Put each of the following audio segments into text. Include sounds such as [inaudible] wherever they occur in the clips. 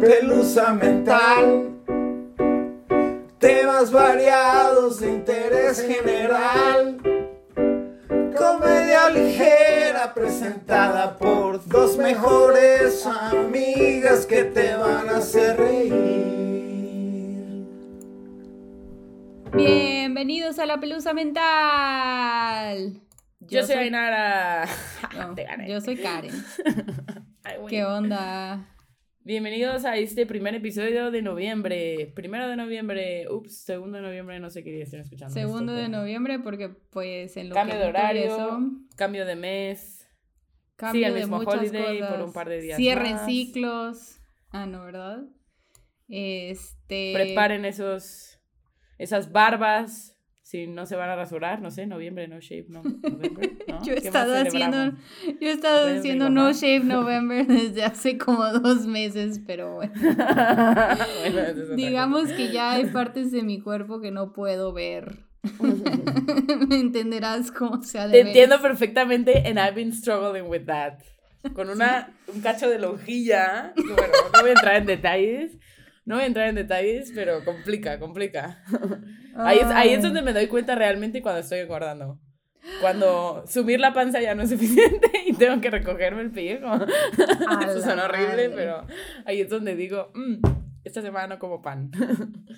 pelusa mental. Temas variados de interés general. Comedia ligera presentada por dos mejores amigas que te van a hacer reír. Bienvenidos a la pelusa mental. Yo, soy Ainara. No, [laughs] [laughs] Te gané. yo soy Karen. [laughs] Ay. ¿Qué onda? Bienvenidos a este primer episodio de noviembre. Primero de noviembre. Ups, segundo de noviembre, no sé qué día estén escuchando. Segundo esto, de pero- noviembre porque pues en lo Cambio que de horario, eso, cambio de mes. cambio el de mismo muchas holiday cosas. por un par de días Cierren más. ciclos. Ah, no, ¿verdad? Este Preparen esos, esas barbas. Si no se van a rasurar, no sé, noviembre, no shape, no, [laughs] ¿no? Yo he ¿Qué más estado haciendo, yo he estado haciendo. No Shave [laughs] November desde hace como dos meses, pero bueno. [laughs] Bueno, Digamos que ya hay partes de mi cuerpo que no puedo ver. Me entenderás cómo sea de Te entiendo perfectamente and I've been struggling with that. Con una, un cacho de lonjilla. Bueno, no voy a entrar en detalles. No voy a entrar en detalles, pero complica, complica. [laughs] Ahí es, ahí es Ay. donde me doy cuenta realmente cuando estoy engordando. Cuando sumir la panza ya no es suficiente [laughs] y tengo que recogerme el pellejo. [laughs] Eso suena horrible, madre. pero ahí es donde digo, "Mm, esta semana no como pan.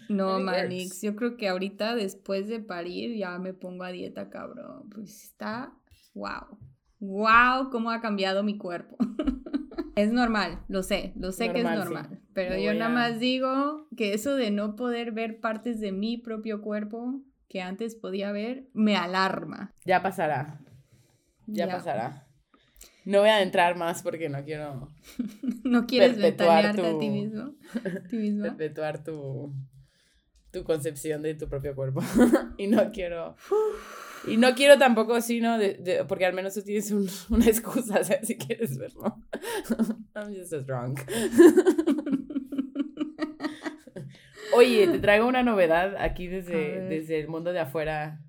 No, Manix, yo creo que ahorita después de parir ya me pongo a dieta, cabrón. Pues está, wow. Wow, cómo ha cambiado mi cuerpo. Es normal, lo sé, lo sé que es Normal, sí. Pero Me yo nada a- más digo que eso de no poder ver partes de mi propio cuerpo que antes podía ver, me alarma. Ya pasará, ya, pasará. No voy a entrar más porque no quiero [laughs] ¿No quieres Perpetuar a ti mismo? ¿Ti misma? perpetuar tu, tu concepción de tu propio cuerpo. [laughs] y no quiero. Y no quiero tampoco, sino de, de- porque al menos tú tienes un- [laughs] una excusa, [laughs] o sea, si quieres verlo. [laughs] I'm just as drunk. Oye, te traigo una novedad aquí desde, desde el mundo de afuera.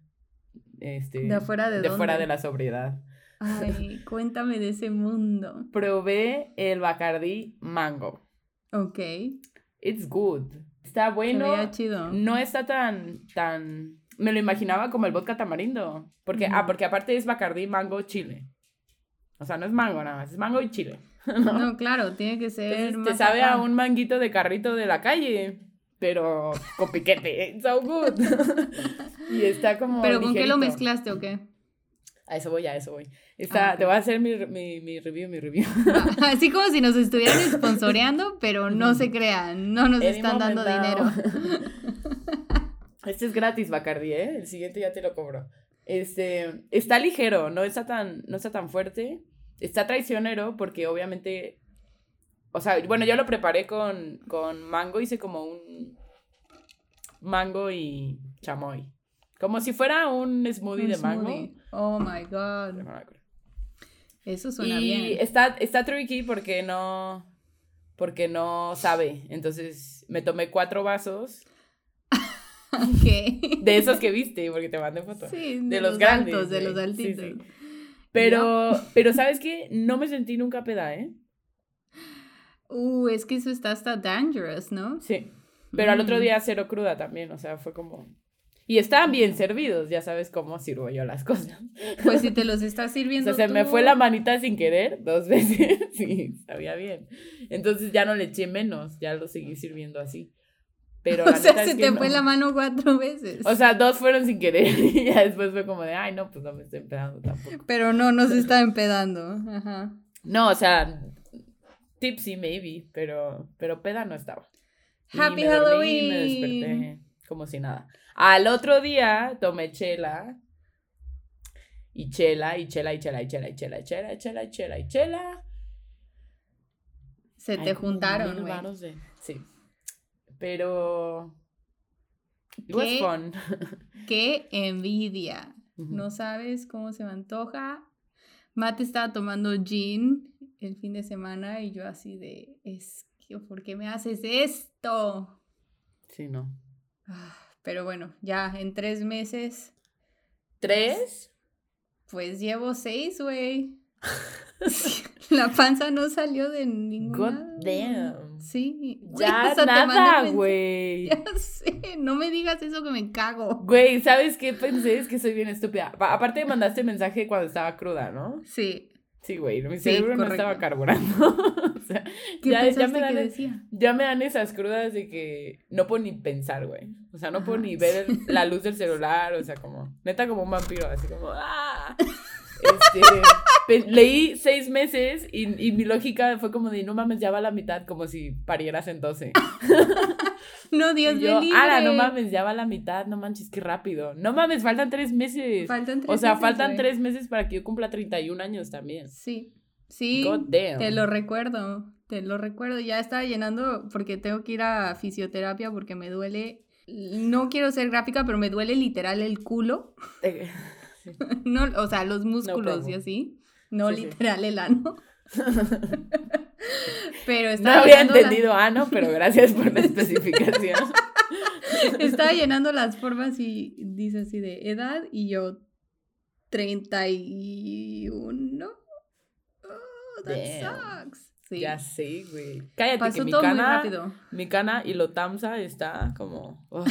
Este, ¿De afuera de fuera dónde? de la sobriedad. Ay, cuéntame de ese mundo. Probé el Bacardi Mango. Ok. It's good. Está Se bueno. veía chido. No está tan, tan... Me lo imaginaba como el vodka tamarindo. Porque, ah, Ujú. porque aparte es Bacardi mango chile. O sea, no es mango nada más, es mango y chile. [laughs] ¿no? No, claro, tiene que ser Entonces, más te sabe acá. a un manguito de carrito de la calle, pero con piquete. It's [laughs] so good. [laughs] y está como ¿Pero con qué lo ligerito. mezclaste o qué? A eso voy, a eso voy. Está, Ah, ok. Te voy a hacer mi, mi, mi review, mi review. Así como si nos estuvieran sponsoreando, pero no se crean, no nos están dando dinero. Este es gratis, Bacardi, ¿eh? El siguiente ya te lo cobro. Este, está ligero, no está tan, no está tan fuerte. Está traicionero porque obviamente, o sea, bueno, yo lo preparé con, con mango, hice como un mango y chamoy. Como si fuera un smoothie Un de mango. smoothie. Oh my god. Eso suena y bien. está, está tricky porque no, porque no sabe. Entonces me tomé cuatro vasos De esos que viste, porque te mandé fotos. Sí, de los grandes, altos, de los altitos. sí. Pero, pero ¿sabes qué? No me sentí nunca peda, ¿eh? Uh, es que eso está hasta dangerous, ¿no? Sí. Pero al otro Mm. día cero cruda también, o sea, fue como... Y estaban bien servidos, ya sabes cómo sirvo yo las cosas. Pues si te los estás [laughs] O sirviendo sea, se me fue la manita sin querer dos [laughs] veces. Sí, sabía bien. Entonces ya no le eché menos, ya lo seguí sirviendo así. Pero [laughs] O sea, es se que te no. fue la mano cuatro veces. O sea, dos fueron sin querer [laughs] y ya después fue como de, ay, no, pues no me estoy empezando tampoco. Pero no, no se está empedando. Ajá. No, o sea, tipsy maybe, pero, pero peda no estaba. Y Happy me dormí y Halloween. me desperté como si nada. Al otro día tomé chela. Y chela, y chela, y chela, y chela, y chela, y chela, y chela, y chela, y chela. Se te juntaron, güey. de- Sí. Pero... It was ¿Qué? fun. [laughs] Qué envidia. No sabes cómo se me antoja. Mate estaba tomando gin el fin de semana y yo así de, es que, ¿por qué me haces esto? Sí, no. Ah, Pero bueno, ya en tres meses, ¿Tres? pues llevo seis, güey. [laughs] [laughs] La panza no salió de ningún God lado. damn. Sí. Ya O sea, nada, güey. [laughs] Ya sé, no me digas eso que me cago. Güey, ¿sabes qué pensé? Es que soy bien estúpida. Pa- Aparte mandaste mensaje cuando estaba cruda, ¿no? Sí. Sí, güey, mi Sí, cerebro no estaba carburando. [laughs] o sea, ¿Qué ya, ya pensaste me dan, que decía? ya me dan esas crudas de que no puedo ni pensar, güey. O sea, no puedo ni ver el- la [laughs] luz del celular, o sea, como, neta como un vampiro, así como, ¡ah! Este, [laughs] leí seis meses y, y mi lógica fue como de, no mames, ya va a la mitad, como si parieras en 12. [laughs] No, Dios libre. ala, no mames, ya va a la mitad, no manches, qué rápido. No mames, faltan tres meses. Faltan tres o sea, meses, faltan güey. tres meses para que yo cumpla 31 años también. Sí. Sí. God damn. Te lo recuerdo. Te lo recuerdo. Ya estaba llenando porque tengo que ir a fisioterapia porque me duele. No quiero ser gráfica, pero me duele literal el culo. [laughs] No, o sea, los músculos y así. No Sí, sí. literal el ano. [laughs] pero No estaba había llenando la- entendido ano, pero gracias por la especificación. [laughs] Estaba llenando las formas y dice así de edad y yo 31. Oh, that Damn. sucks. Sí. Ya sé, güey. Cállate que Pasó mi todo muy cana, rápido. mi cana y lo tamsa está como... ugh.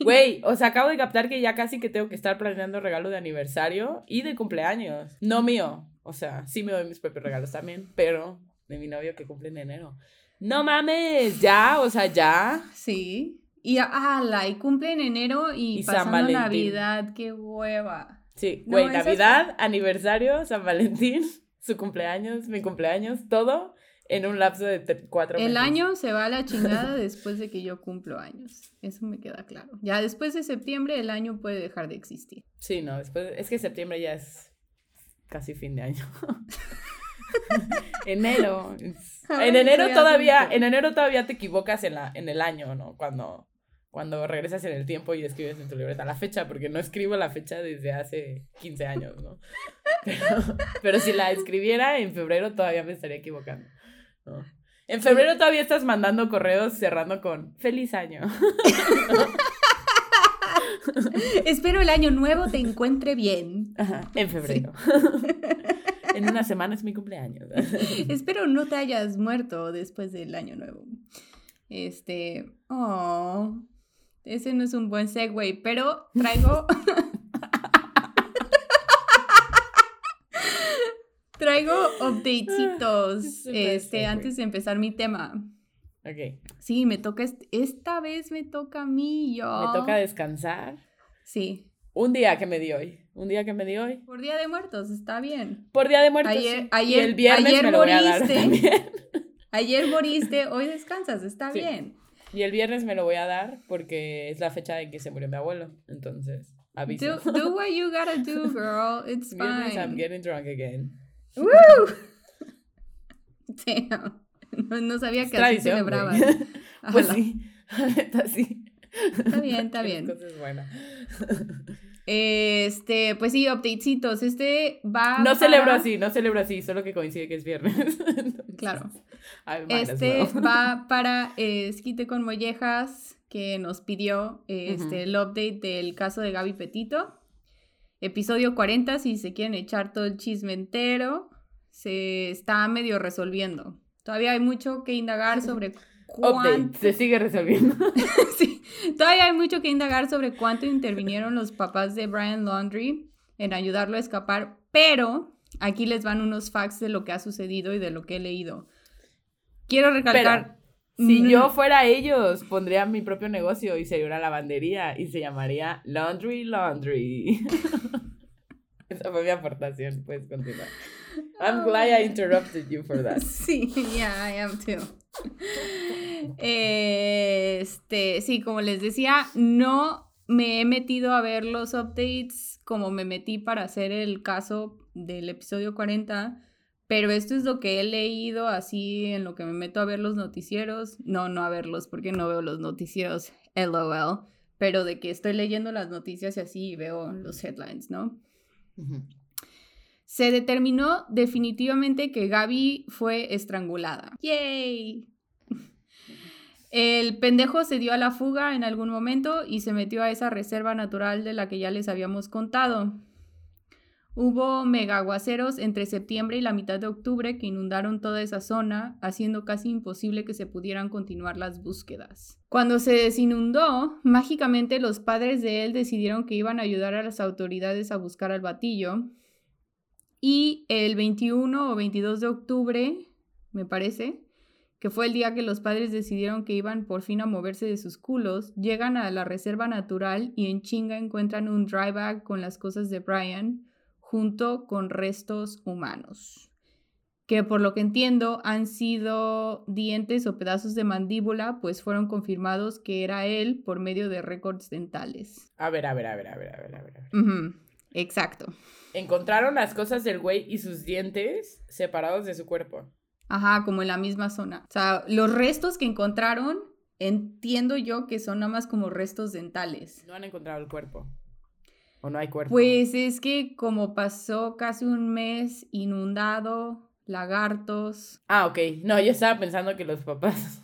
Güey, o sea, acabo de captar que ya casi que tengo que estar planeando regalo de aniversario y de cumpleaños. No mío. O sea, sí me doy mis propios regalos también, pero de mi novio que cumple en enero. No mames, ya, o sea, ya. Sí. Y ala, y cumple en enero y, Y San pasando. Navidad, qué hueva. Sí, No, güey, esas- Navidad, aniversario, San Valentín, [laughs] su cumpleaños, mi cumpleaños, todo en un lapso de cuatro meses. El año se va a la [laughs] chingada después de que yo cumplo años. Eso me queda claro. Ya después de septiembre el año puede dejar de existir. Sí, no, después, es que septiembre ya es casi fin de año. [laughs] enero. [laughs] En enero todavía, adulto. en enero todavía te equivocas en, la, en el año, ¿no? Cuando, cuando regresas en el tiempo y escribes en tu libreta la fecha, porque no escribo la fecha desde hace 15 años, ¿no? Pero, pero si la escribiera en febrero todavía me estaría equivocando. ¿No? En febrero todavía estás mandando correos cerrando con feliz año. [laughs] Espero el año nuevo te encuentre bien. Ajá, en febrero. [laughs] en una semana es mi cumpleaños. [laughs] Espero no te hayas muerto después del año nuevo. Este, oh, ese no es un buen segue, pero traigo traigo [laughs] updatecitos Super este antes de empezar mi tema. Ok. Sí, me toca est- esta vez me toca a mí, yo. Me toca descansar. Sí. Un día que me di hoy. Un día que me di hoy. Por Día de Muertos, está bien. Por Día de Muertos. Ayer- sí. ayer- y el viernes ayer me lo voy a dar moriste. también. [laughs] Ayer moriste, hoy descansas, está Sí. bien. Y el viernes me lo voy a dar porque es la fecha en que se murió mi abuelo. Entonces, aviso. Do, do what you gotta do, [laughs] girl. It's Viernes I'm fine. getting drunk again. Woo! [laughs] Damn. No, no sabía Es que así celebraban. [laughs] Pues sí. Está bien, está [laughs] bien. cosas buenas. Este, pues sí, updatecitos. Este va. No celebro así, no celebro así, solo que coincide que es viernes. Entonces, Claro. Este well. va para eh, Esquite con Mollejas, que nos pidió este, el update del caso de Gaby Petito. Episodio 40, si se quieren echar todo el chisme entero, se está medio resolviendo. Todavía hay mucho que indagar [laughs] sobre cuánto... Update, se sigue resolviendo. [laughs] Sí, todavía hay mucho que indagar sobre cuánto intervinieron los papás de Brian Laundry en ayudarlo a escapar, pero aquí les van unos facts de lo que ha sucedido y de lo que he leído. Quiero recalcar... Si Mm. yo fuera ellos, pondría mi propio negocio y sería una lavandería y se llamaría Laundry Laundry. [laughs] Esa fue mi aportación, puedes continuar. I'm glad I interrupted you for that. [laughs] Sí, yeah, I am too. Este, sí, como les decía, no me he metido a ver los updates como me metí para hacer el caso del episodio 40, pero esto es lo que he leído así en lo que me meto a ver los noticieros. No, no a verlos porque no veo los noticieros, LOL, pero de que estoy leyendo las noticias y así veo los headlines, ¿no? Se determinó definitivamente que Gaby fue estrangulada. ¡Yay! [laughs] El pendejo se dio a la fuga en algún momento y se metió a esa reserva natural de la que ya les habíamos contado. Hubo megaguaceros entre septiembre y la mitad de octubre que inundaron toda esa zona, haciendo casi imposible que se pudieran continuar las búsquedas. Cuando se desinundó, mágicamente los padres de él decidieron que iban a ayudar a las autoridades a buscar al batillo. Y el 21 o 22 de octubre, me parece, que fue el día que los padres decidieron que iban por fin a moverse de sus culos, llegan a la reserva natural y en chinga encuentran un dry bag con las cosas de Brian, junto con restos humanos, que por lo que entiendo han sido dientes o pedazos de mandíbula, pues fueron confirmados que era él por medio de récords dentales. A ver, a ver, a ver, a ver, a ver, a ver. Exacto. Encontraron las cosas del güey y sus dientes separados de su cuerpo. Ajá, como en la misma zona. O sea, los restos que encontraron, entiendo yo que son nada más como restos dentales. No han encontrado el cuerpo no hay cuerpo? Pues es que como pasó casi un mes inundado, lagartos. Ah, ok. No, yo estaba pensando que los papás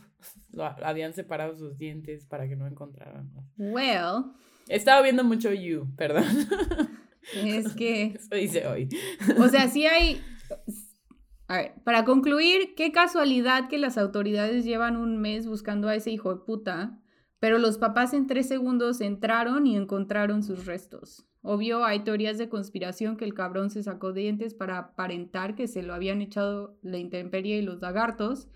[laughs] habían separado sus dientes para que no encontraran. Well. He estado viendo mucho You, perdón. [laughs] Es que. Eso dice hoy. O sea, [laughs] sí hay. A ver, para concluir, qué casualidad que las autoridades llevan un mes buscando a ese hijo de puta, pero los papás en tres segundos entraron y encontraron sus restos. Obvio, hay teorías de conspiración que el cabrón se sacó dientes para aparentar que se lo habían echado la intemperie y los lagartos,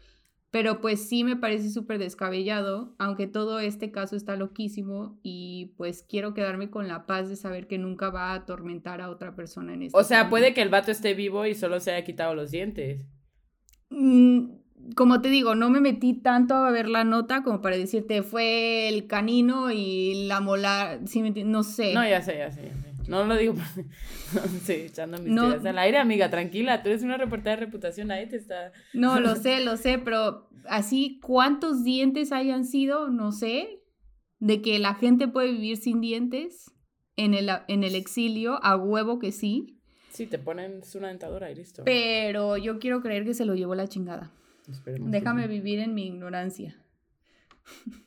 pero pues sí me parece súper descabellado, aunque todo este caso está loquísimo y pues quiero quedarme con la paz de saber que nunca va a atormentar a otra persona en este O sea, puede que el vato esté vivo y solo se haya quitado los dientes. Mm, como te digo, no me metí tanto a ver la nota como para decirte fue el canino y la molar, no sé. No, ya sé, ya sé, No lo digo, [laughs] sí, echando mis no, al aire, amiga, tranquila, tú eres una reportera de reputación, ahí te está... No, lo [laughs] sé, lo sé, pero así, ¿cuántos dientes hayan sido? No sé, de que la gente puede vivir sin dientes en el, en el exilio, a huevo que sí. Sí, te ponen una dentadura y listo. Pero yo quiero creer que se lo llevó la chingada. Déjame vivir en mi ignorancia. [laughs]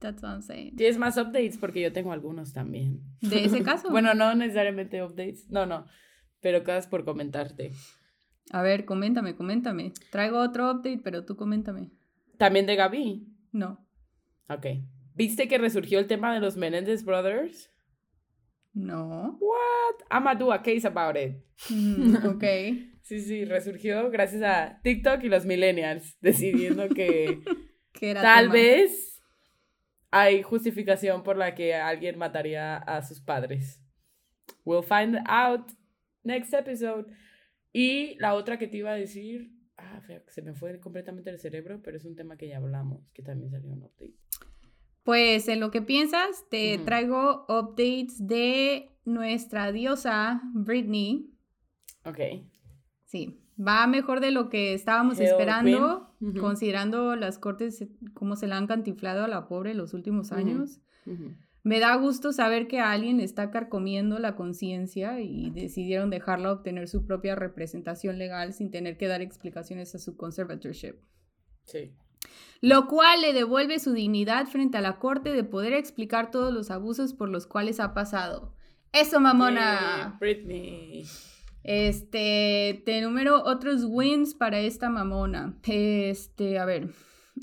That's what I'm saying. ¿Tienes más updates? Porque yo tengo algunos también. ¿De ese [laughs] caso? bueno, no necesariamente updates. No, no. Pero cosas por comentarte. A ver, coméntame, coméntame. Traigo otro update, pero tú coméntame. ¿También de Gaby? No. Ok. ¿Viste que resurgió el tema de los Menendez Brothers? No. What? I'm gonna do a case about it. Mm, ok. [laughs] Sí, sí, resurgió gracias a TikTok y los millennials [laughs] decidiendo que [laughs] tal vez hay justificación por la que alguien mataría a sus padres. We'll find out next episode. Y la otra que te iba a decir, ah, se me fue completamente el cerebro, pero es un tema que ya hablamos, que también salió en update. Pues en lo que piensas, te traigo updates de nuestra diosa Britney. Ok. Sí, va mejor de lo que estábamos esperando, considerando las cortes, cómo se la han cantiflado a la pobre los últimos años. Me da gusto saber que alguien está carcomiendo la conciencia y decidieron dejarla obtener su propia representación legal sin tener que dar explicaciones a su conservatorship. Sí. Lo cual le devuelve su dignidad frente a la corte de poder explicar todos los abusos por los cuales ha pasado. ¡Eso, mamona! Britney. Este, te número otros wins para esta mamona. Este, a ver.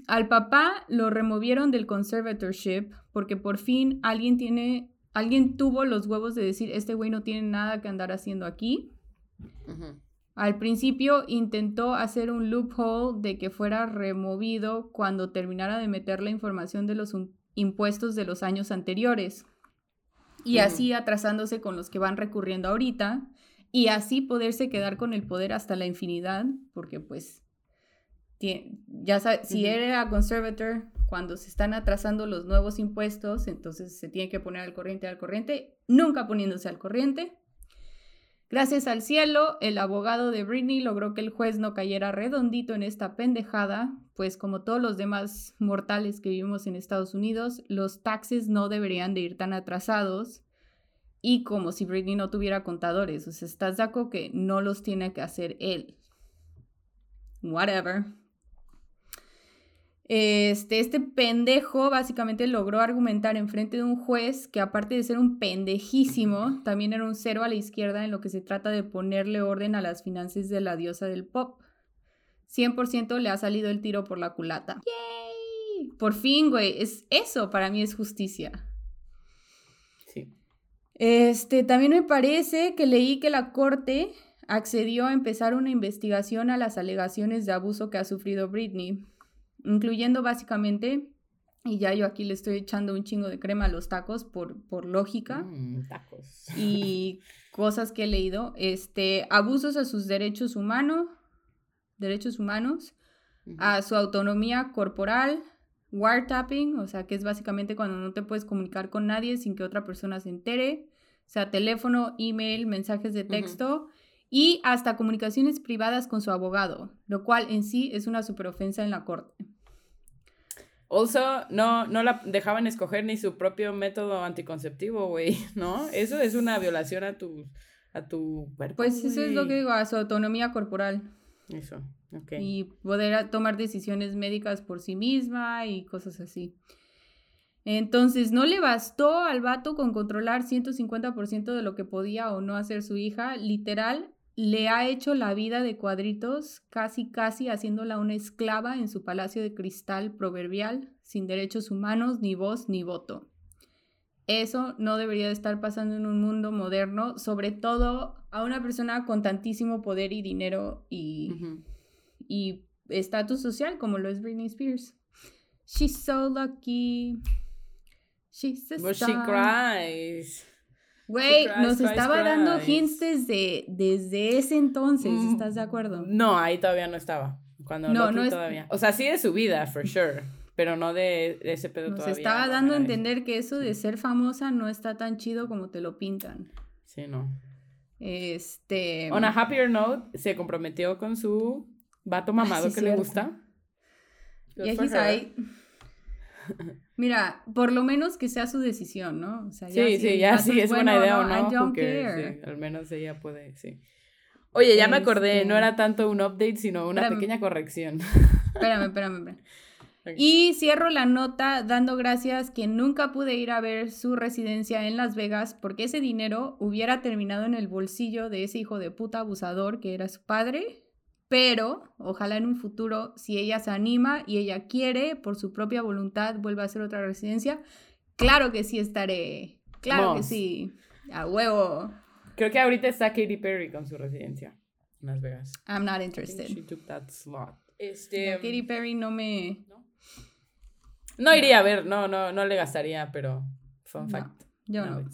Al papá lo removieron del conservatorship porque por fin alguien tiene, alguien tuvo los huevos de decir, este güey no tiene nada que andar haciendo aquí. Al principio intentó hacer un loophole de que fuera removido cuando terminara de meter la información de los impuestos de los años anteriores. Y así atrasándose con los que van recurriendo ahorita y así poderse quedar con el poder hasta la infinidad, porque pues ya sabes, si era conservator, cuando se están atrasando los nuevos impuestos, entonces se tiene que poner al corriente al corriente, nunca poniéndose al corriente. Gracias al cielo, el abogado de Britney logró que el juez no cayera redondito en esta pendejada, pues como todos los demás mortales que vivimos en Estados Unidos, los taxes no deberían de ir tan atrasados y como si Britney no tuviera contadores. O sea, estás de acuerdo que no los tiene que hacer él. Whatever. Este, este pendejo básicamente logró argumentar en frente de un juez que aparte de ser un pendejísimo, también era un cero a la izquierda en lo que se trata de ponerle orden a las finanzas de la diosa del pop. 100% le ha salido el tiro por la culata. ¡Yay! Por fin, güey, es eso para mí es justicia. Este, también me parece que leí que la corte accedió a empezar una investigación a las alegaciones de abuso que ha sufrido Britney incluyendo básicamente, y ya yo aquí le estoy echando un chingo de crema a los tacos por, por lógica. Mm, tacos. [laughs] Y cosas que he leído, este, abusos a sus derechos humanos, derechos humanos, a su autonomía corporal, wiretapping, o sea, que es básicamente cuando no te puedes comunicar con nadie sin que otra persona se entere, o sea, teléfono, email, mensajes de texto, y hasta comunicaciones privadas con su abogado, lo cual en sí es una superofensa en la corte. Also, no, no la dejaban escoger ni su propio método anticonceptivo, güey, [laughs] ¿no? Eso es una violación a tu, a tu cuerpo. Pues eso es lo que digo, a su autonomía corporal. Eso, ok. Y poder tomar decisiones médicas por sí misma y cosas así. Entonces, no le bastó al vato con controlar 150% de lo que podía o no hacer su hija. Literal, le ha hecho la vida de cuadritos, casi casi haciéndola una esclava en su palacio de cristal proverbial, sin derechos humanos, ni voz, ni voto. Eso no debería de estar pasando en un mundo moderno, sobre todo a una persona con tantísimo poder y dinero y estatus social como lo es Britney Spears. She's so lucky. She's a But she cries. Güey, nos estaba dando hints desde, desde ese entonces, mm, ¿estás de acuerdo? No, ahí todavía no estaba. Cuando no, no todavía. O sea, sí de su vida, for sure. Pero no de, ese pedo nos todavía. Estaba dando a entender que eso de ser famosa no está tan chido como te lo pintan. Sí, no. Este. On a happier note, se comprometió con su vato ah, mamado que le gusta. Y ahí. Mira, por lo menos que sea su decisión, ¿no? sí, sí, ya sí, es buena idea o no. al menos ella puede, sí. Oye, ya me acordé, no este era tanto un update, sino una pequeña corrección. Espérame, espérame, espérame. Y cierro la nota dando gracias que nunca pude ir a ver su residencia en Las Vegas porque ese dinero hubiera terminado en el bolsillo de ese hijo de puta abusador que era su padre pero ojalá en un futuro, si ella se anima y ella quiere, por su propia voluntad, vuelva a hacer otra residencia, claro que sí estaré, claro que sí, a huevo. Creo que ahorita está Katy Perry con su residencia en Las Vegas. I'm not interested. She took that slot. Este, Katy Perry no me... ¿No? iría a ver, no, no, no le gastaría, pero fun fact. Yo no.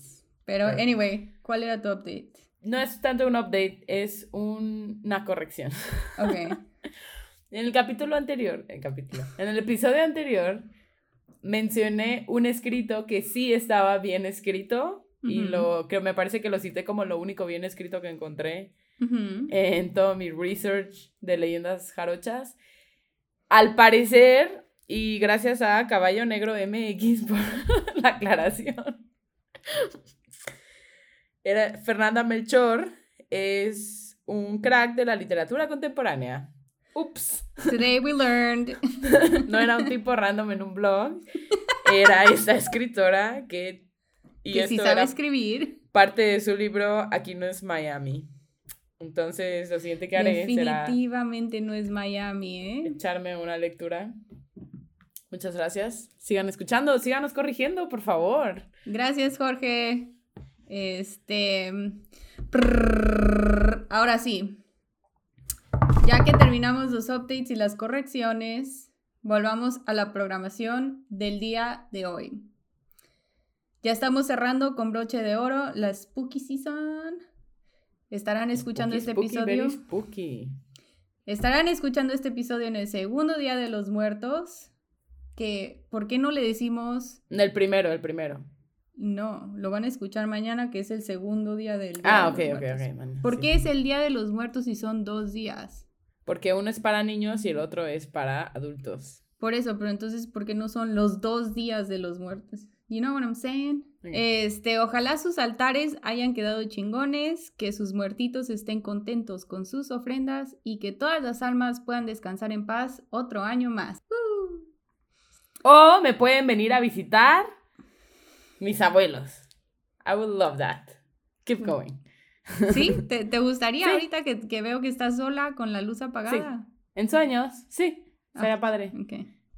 Pero, anyway, ¿cuál era tu update? no es tanto un update, es una corrección. Ok. [laughs] en el capítulo anterior, el capítulo, en el episodio anterior, mencioné un escrito que sí estaba bien escrito y lo que me parece que lo cité como lo único bien escrito que encontré en todo mi research de leyendas jarochas. Al parecer, y gracias a Caballo Negro MX por [laughs] la aclaración, era, Fernanda Melchor es un crack de la literatura contemporánea. Ups. Today we learned. [laughs] no era un tipo random en un blog. Era esta escritora que. Y que sí sabe escribir. Parte de su libro Aquí no es Miami. Entonces, lo siguiente que haré será. Definitivamente no es Miami, ¿eh? Echarme una lectura. Muchas gracias. Sigan escuchando, síganos corrigiendo, por favor. Gracias, Jorge. Este. ahora sí. Ya que terminamos los updates y las correcciones, volvamos a la programación del día de hoy. Ya estamos cerrando con broche de oro la Spooky Season. Estarán escuchando este episodio. spooky. Estarán escuchando este episodio en el segundo día de los muertos. Que, ¿por qué no le decimos? El primero, el primero. No, lo van a escuchar mañana, que es el segundo día del día Ah, ok, ok, ok. ¿Por qué es el Día de los Muertos y son dos días? Porque uno es para niños y el otro es para adultos. Por eso, pero entonces, ¿por qué no son los dos días de los muertos? You know what I'm saying? Este, ojalá sus altares hayan quedado chingones, que sus muertitos estén contentos con sus ofrendas y que todas las almas puedan descansar en paz otro año más. O me pueden venir a visitar mis abuelos. I would love that. Keep going. ¿Sí? [laughs] ¿Te, te gustaría Sí. ahorita que, que veo que estás sola con la luz apagada? En sueños, sí. Sería Ah. padre. Ok.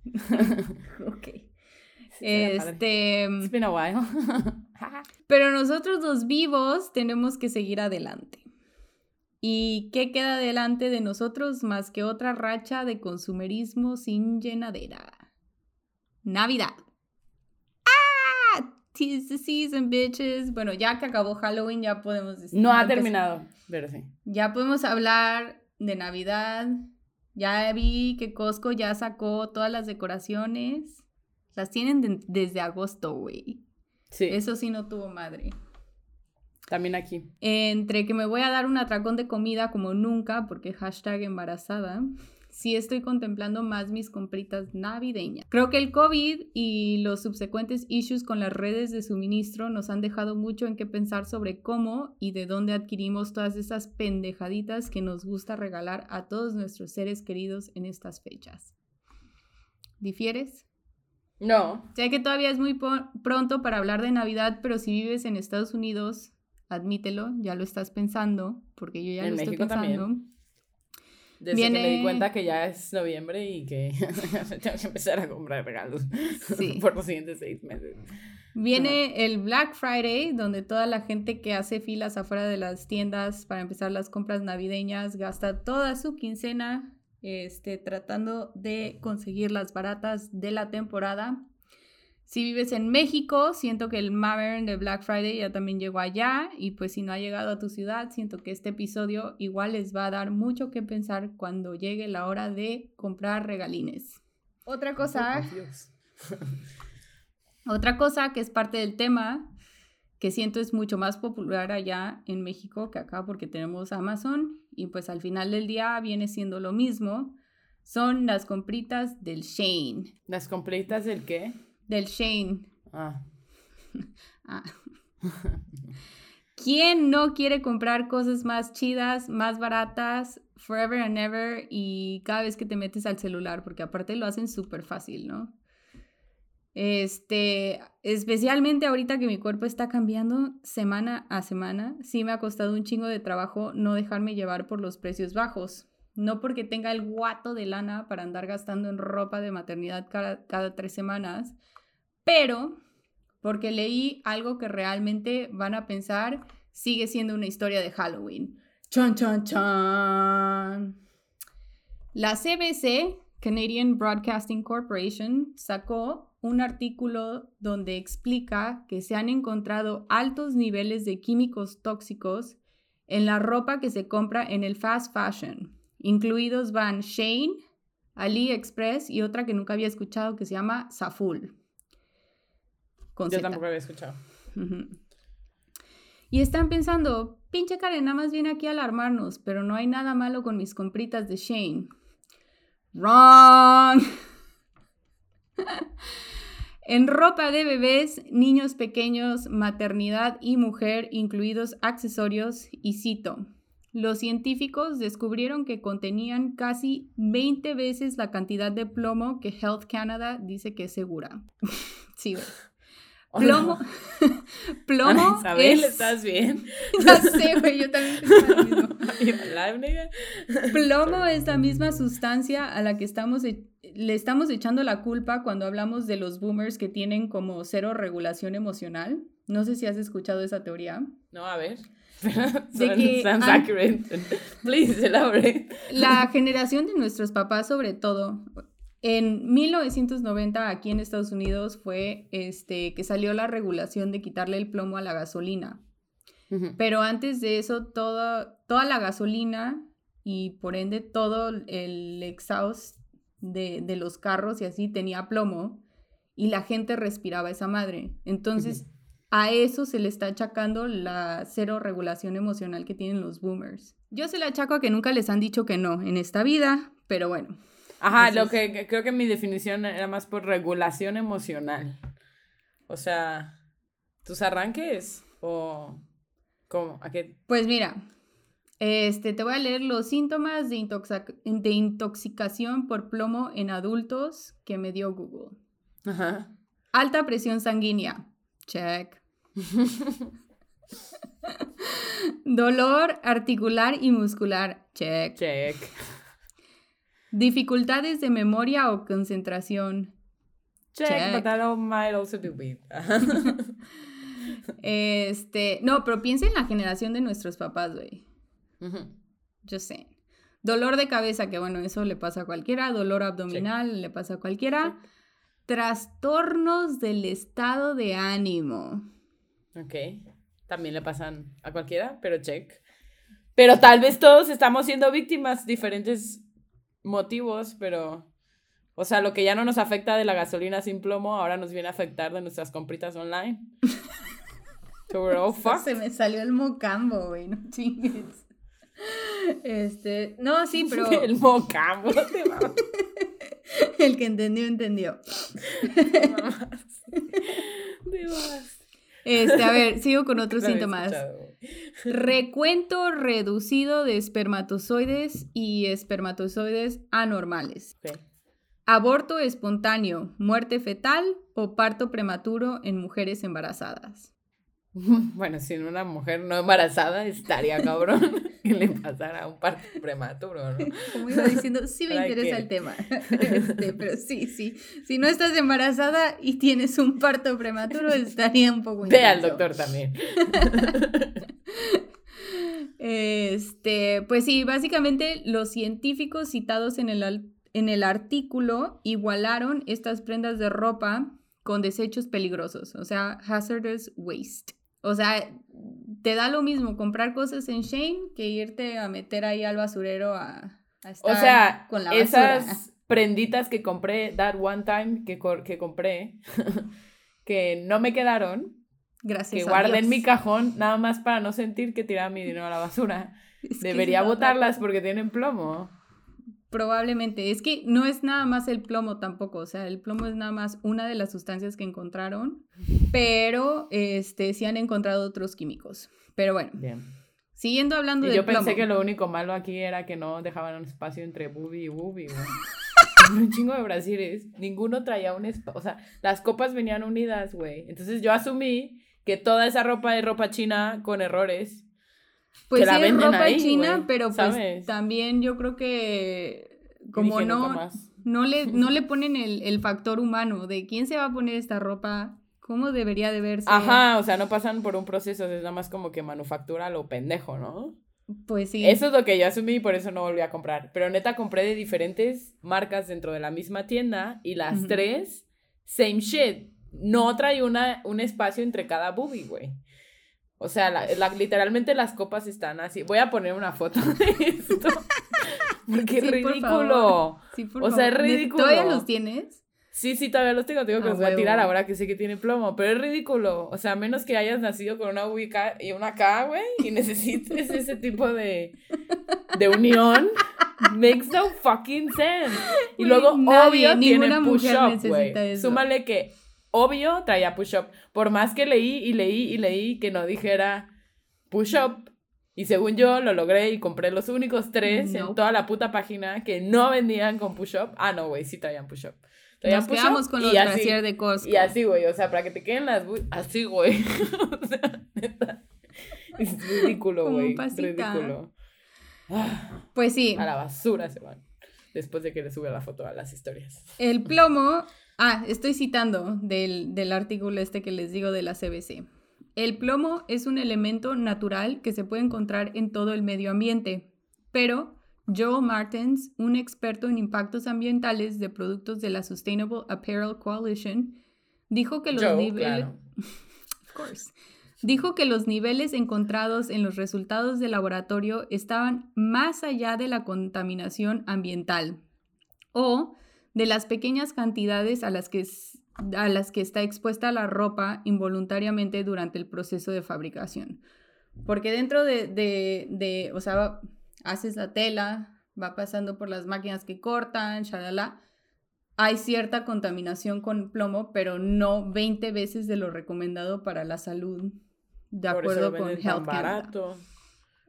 [laughs] ok. Sí, padre. Este, It's been a while. [laughs] pero nosotros los vivos tenemos que seguir adelante. ¿Y qué queda delante de nosotros más que otra racha de consumerismo sin llenadera? Navidad. ¡Ah! Tis the season, bitches. Bueno, ya que acabó Halloween, ya podemos decir. no ha terminado, pero sí. Ya podemos hablar de Navidad. Ya vi que Costco ya sacó todas las decoraciones. Las tienen de- desde agosto, güey. Sí, Eso sí no tuvo madre. también aquí. Entre que me voy a dar un atracón de comida como nunca, porque hashtag embarazada, sí estoy contemplando más mis compritas navideñas. Creo que el COVID y los subsecuentes issues con las redes de suministro nos han dejado mucho en qué pensar sobre cómo y de dónde adquirimos todas esas pendejaditas que nos gusta regalar a todos nuestros seres queridos en estas fechas. ¿Difieres? No. Sé que todavía es muy pronto para hablar de Navidad, pero si vives en Estados Unidos, admítelo, ya lo estás pensando, porque yo ya En lo México estoy también. Desde que me Viene- di cuenta que ya es noviembre y que [laughs] tengo que empezar a comprar regalos Sí. [laughs] por los siguientes seis meses. Viene el Black Friday, donde toda la gente que hace filas afuera de las tiendas para empezar las compras navideñas gasta toda su quincena este, tratando de conseguir las baratas de la temporada. Si vives en México, siento que el Maverick de Black Friday ya también llegó allá y pues si no ha llegado a tu ciudad, siento que este episodio igual les va a dar mucho que pensar cuando llegue la hora de comprar regalines. Otra cosa Oh, [laughs] otra cosa que es parte del tema, que siento es mucho más popular allá en México que acá porque tenemos Amazon y pues al final del día viene siendo lo mismo, son las compritas del Shane. ¿Las completas del qué? Del Shane. Ah. [laughs] Ah. ¿Quién no quiere comprar cosas más chidas, más baratas, forever and ever y cada vez que te metes al celular? Porque aparte lo hacen súper fácil, ¿no? Este, especialmente ahorita que mi cuerpo está cambiando semana a semana, sí me ha costado un chingo de trabajo no dejarme llevar por los precios bajos. No porque tenga el guato de lana para andar gastando en ropa de maternidad cada, cada tres semanas, pero porque leí algo que realmente van a pensar sigue siendo una historia de Halloween. Chan, chan, chan. La CBC, Canadian Broadcasting Corporation, sacó un artículo donde explica que se han encontrado altos niveles de químicos tóxicos en la ropa que se compra en el fast fashion. Incluidos van Shane, AliExpress y otra que nunca había escuchado que se llama Saful. Con Yo Z. tampoco había escuchado. Y están pensando, pinche Karen, nada más viene aquí a alarmarnos, pero no hay nada malo con mis compritas de Shane. Wrong. [laughs] en ropa de bebés, niños pequeños, maternidad y mujer, incluidos accesorios, y cito. Los científicos descubrieron que contenían casi 20 veces la cantidad de plomo que Health Canada dice que es segura. [laughs] sí, güey. [laughs] Plomo. Plomo. Isabel, es- ¿estás bien? [laughs] Ya sé, güey, yo también lo mismo. [laughs] Plomo es la misma sustancia a la que estamos e- le estamos echando la culpa cuando hablamos de los boomers que tienen como cero regulación emocional. No sé si has escuchado esa teoría. No, a ver. De que. Please elaborate. La generación de nuestros papás, sobre todo, en 1990 aquí en Estados Unidos fue este que salió la regulación de quitarle el plomo a la gasolina. Pero antes de eso, toda, toda la gasolina y por ende todo el exhaust de, de los carros y así tenía plomo y la gente respiraba esa madre. Entonces, a eso se le está achacando la cero regulación emocional que tienen los boomers. Yo se la achaco a que nunca les han dicho que no en esta vida, pero bueno. Ajá, lo que, que creo que mi definición era más por regulación emocional. O sea, tus arranques o cómo, a qué Pues mira, este, te voy a leer los síntomas de, de intoxicación por plomo en adultos que me dio Google. Ajá. Alta presión sanguínea. Check. [laughs] Dolor articular y muscular. Check. Check. Dificultades de memoria o concentración. Check, Check. but that all might also be weed. Este, no, pero piensa en la generación de nuestros papás, güey. Yo sé. Dolor de cabeza, que bueno, eso le pasa a cualquiera. Dolor abdominal, le pasa a cualquiera. Trastornos del estado de ánimo. Ok. También le pasan a cualquiera, pero check. Pero tal vez todos estamos siendo víctimas, diferentes motivos, pero. O sea, lo que ya no nos afecta de la gasolina sin plomo, ahora nos viene a afectar de nuestras compritas online. [laughs] so we're all fucked. Se me salió el mocambo, güey, no chingues. Este, no, sí, [laughs] pero El mocambo. te [laughs] el que entendió, entendió. te mamas. Te mamas. Este, a ver, sigo con otros síntomas. escuchado. Recuento reducido de espermatozoides y espermatozoides anormales. Aborto espontáneo, muerte fetal o parto prematuro en mujeres embarazadas. [laughs] Bueno, si una mujer no embarazada estaría cabrón [laughs] que le pasara un parto prematuro, ¿no? Como iba diciendo, sí me interesa qué- el tema. [laughs] Este, pero sí, sí. Si no estás embarazada y tienes un parto prematuro, estaría un poco Ve al doctor también. Este, pues sí, básicamente los científicos citados en el, en el artículo igualaron estas prendas de ropa con desechos peligrosos, o sea, hazardous waste. O sea, te da lo mismo comprar cosas en Shane que irte a meter ahí al basurero a, a estar O sea, con la basura. esas prenditas que compré, that one time que, que compré, [laughs] que no me quedaron, Gracias que guardé en mi cajón, nada más para no sentir que tiraba mi dinero a la basura. [laughs] Es Debería botarlas porque tienen plomo. Probablemente. Es que no es nada más el plomo tampoco. O sea, el plomo es nada más una de las sustancias que encontraron. Pero este, sí han encontrado otros químicos. Pero bueno, Bien. siguiendo hablando Y del yo pensé plomo. que lo único malo aquí era que no dejaban un espacio entre boobie y güey. [laughs] un chingo de brasiles. Ninguno traía un espacio. O sea, las copas venían unidas, güey. Entonces yo asumí que toda esa ropa es ropa china con errores. Pues que la sí es venden ropa ahí, china, pero pues ¿sabes? también yo creo que como dije, no, no, le, [laughs] no le ponen el, el factor humano de quién se va a poner esta ropa, cómo debería de verse. Ajá, o sea, no pasan por un proceso, es nada más como que manufactura lo pendejo, ¿no? Pues sí. Eso es lo que yo asumí y por eso no volví a comprar. Pero neta compré de diferentes marcas dentro de la misma tienda y las tres, same shit. No trae una, un espacio entre cada boobie, güey. O sea, la- la- literalmente las copas están así. Voy a poner una foto de esto. [laughs] Porque es por ridículo. Sí, por o sea, es favor. ¿De- ridículo. ¿Todavía los tienes? Sí, sí, todavía los tengo. Tengo que A los voy a tirar ahora que sé que tiene plomo. Pero es ridículo. O sea, a menos que hayas nacido con una ubica y una K, güey, y necesites [laughs] ese tipo de, de unión. Makes no fucking sense. Y luego, nadie, obvio, tiene push-up, necesita güey. eso. Súmale que, obvio, traía push-up. Por más que leí y leí y leí que no dijera push-up. Y según yo, lo logré y compré los únicos tres en Nope. toda la puta página que no vendían con push-up. Ah, no, güey, sí traían push-up. Traían Nos push-up quedamos con los así. de Costco. Y así, güey, o sea, para que te queden las... Así, güey. [laughs] o sea, neta. Es ridículo, güey. Ridículo. Ah, Pues sí, a la basura se van. Después de que le sube la foto a las historias. el plomo... Ah, estoy citando del, del artículo este que les digo de la CBC. El plomo es un elemento natural que se puede encontrar en todo el medio ambiente, pero Joel Martens, un experto en impactos ambientales de productos de la Sustainable Apparel Coalition, dijo que los Joe, niveles... claro. [laughs] Of course. Dijo que los niveles encontrados en los resultados de laboratorio estaban más allá de la contaminación ambiental o de las pequeñas cantidades a las que, a las que está expuesta la ropa involuntariamente durante el proceso de fabricación. Porque dentro de, de, de, o sea, haces la tela, va pasando por las máquinas que cortan, shalala, hay cierta contaminación con plomo, pero no 20 veces de lo recomendado para la salud, de Por eso acuerdo lo con Health tan Canada. barato.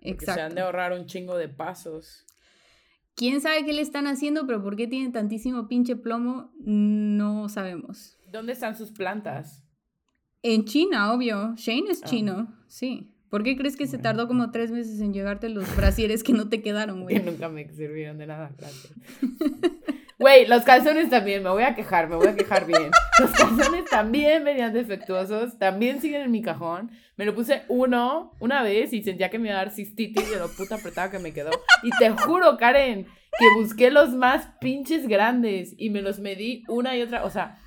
Porque se han Exacto. de ahorrar un chingo de pasos. Quién sabe qué le están haciendo, pero por qué tiene tantísimo pinche plomo, no sabemos. ¿Dónde están sus plantas? En China, obvio. Shane es Ah. chino, sí. ¿Por qué crees que se tardó como tres meses en llegarte los brasieres que no te quedaron, [laughs] Que güey? nunca me sirvieron de nada, gracias. [laughs] Güey, los calzones también, me voy a quejar, me voy a quejar bien. Los calzones también venían defectuosos, también siguen en mi cajón. Me lo puse uno, una vez, y sentía que me iba a dar cistitis de lo puta apretada que me quedó. Y te juro, Karen, que busqué los más pinches grandes y me los medí una y otra, o sea,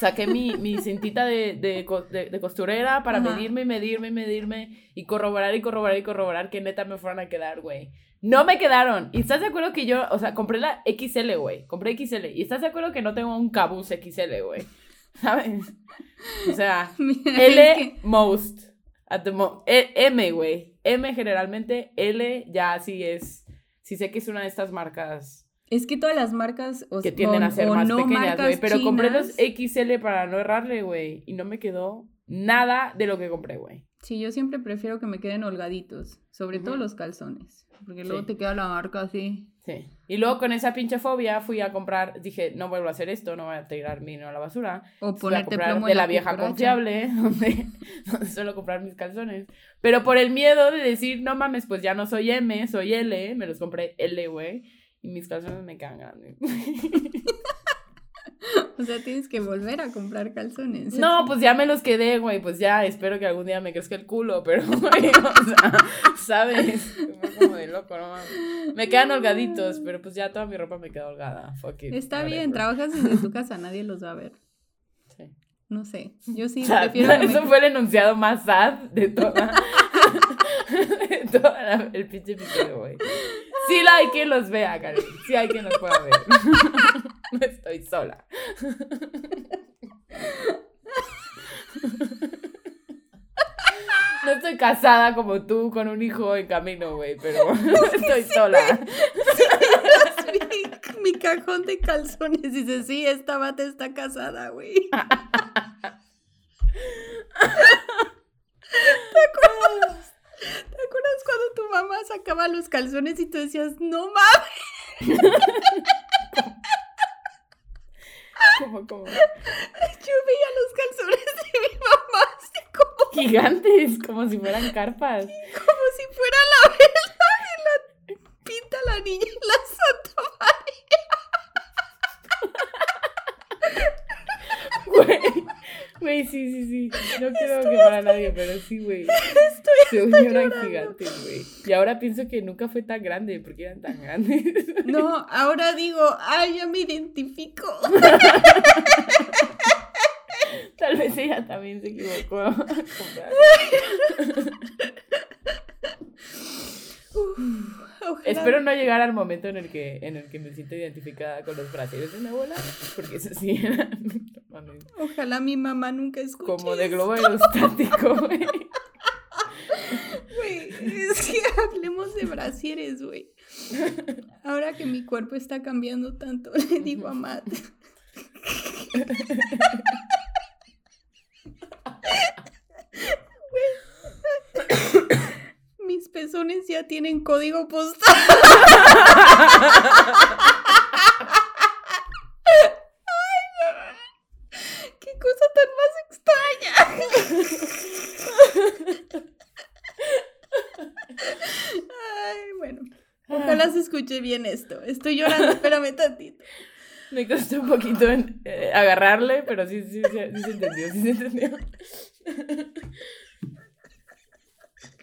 saqué mi, mi cintita de, de, de- de costurera para Ajá. medirme, medirme, medirme y corroborar y corroborar y corroborar que neta me fueran a quedar, güey. No me quedaron. ¿Y estás de acuerdo que yo, o sea, compré la XL, güey? Compré XL. ¿Y estás de acuerdo que no tengo un cabuz XL, güey? [laughs] ¿Sabes? O sea, [laughs] Mira, L es que- most. At the mo- E- M, güey. M generalmente, L ya sí es. Sí sé que es una de estas marcas Es que todas las marcas o, que tienden o- a ser más no pequeñas, güey. Pero compré los. XL para no errarle, güey. Y no me quedó nada de lo que compré, güey. Sí, yo siempre prefiero que me queden holgaditos, sobre todo los calzones, porque luego Sí. te queda la marca así. Sí. Y luego con esa pinche fobia fui a comprar, dije, no vuelvo a hacer esto, no voy a tirar mi dinero a la basura. O a ponerte plomo de la vieja cucaracha. confiable, [laughs] donde, donde suelo comprar mis calzones. Pero por el miedo de decir, no mames, pues ya no soy M, soy L, me los compré L, güey. Y mis calzones me quedan grandes. [laughs] [laughs] O sea, tienes que volver a comprar calzones. No, pues ya me los quedé, güey. Pues ya, espero que algún día me crezca el culo, [laughs] pero, güey, o sea, ¿sabes? Como de loco, no mames. Me quedan holgaditos, pero pues ya toda mi ropa me queda holgada. Fuck it. Está whatever. bien, trabajas desde tu casa, nadie los va a ver. Sí. No sé, yo sí [laughs] O sea, prefiero que me- Eso fue el enunciado más sad de toda. de toda la- el pinche episodio, güey. Sí la hay quien los vea, Karen. Sí hay quien los pueda ver. [laughs] no estoy sola. No estoy casada como tú con un hijo en camino, güey, pero [laughs] estoy sola. mi, mi cajón de calzones dice, sí, esta bata está casada, güey. [laughs] ¿Te acuerdas? ¿Te acuerdas cuando tu mamá sacaba los calzones y tú decías, no mames? Como, como Yo veía los calzones de mi mamá así como, gigantes, como si fueran carpas. como si fuera la vela de la pinta la niña en la Santa María. Güey, güey, sí, sí, sí. No quiero quemar a nadie, pero sí, güey. [laughs] Se unieron gigantes, güey. Y ahora pienso que nunca fue tan grande, porque eran tan grandes. [laughs] No, ahora digo, ay, ya me identifico. [laughs] Tal vez ella también se equivocó. a Espero no llegar al momento en el que en el que me siento identificada con los brasileños de mi abuela, porque eso sí era [laughs] no mames, Ojalá mi mamá nunca escuche. como de globo aerostático, [laughs] güey. Güey, es que hablemos de brasieres, güey. Ahora que mi cuerpo está cambiando tanto, le digo a Matt. [laughs] Güey. Mis pezones ya tienen código postal. Qué cosa tan más extraña. Bueno. Ojalá se escuche bien esto. Estoy llorando, espérame tantito. Me costó un poquito en, eh, agarrarle, pero sí, sí, sí, sí se entendió, sí se entendió.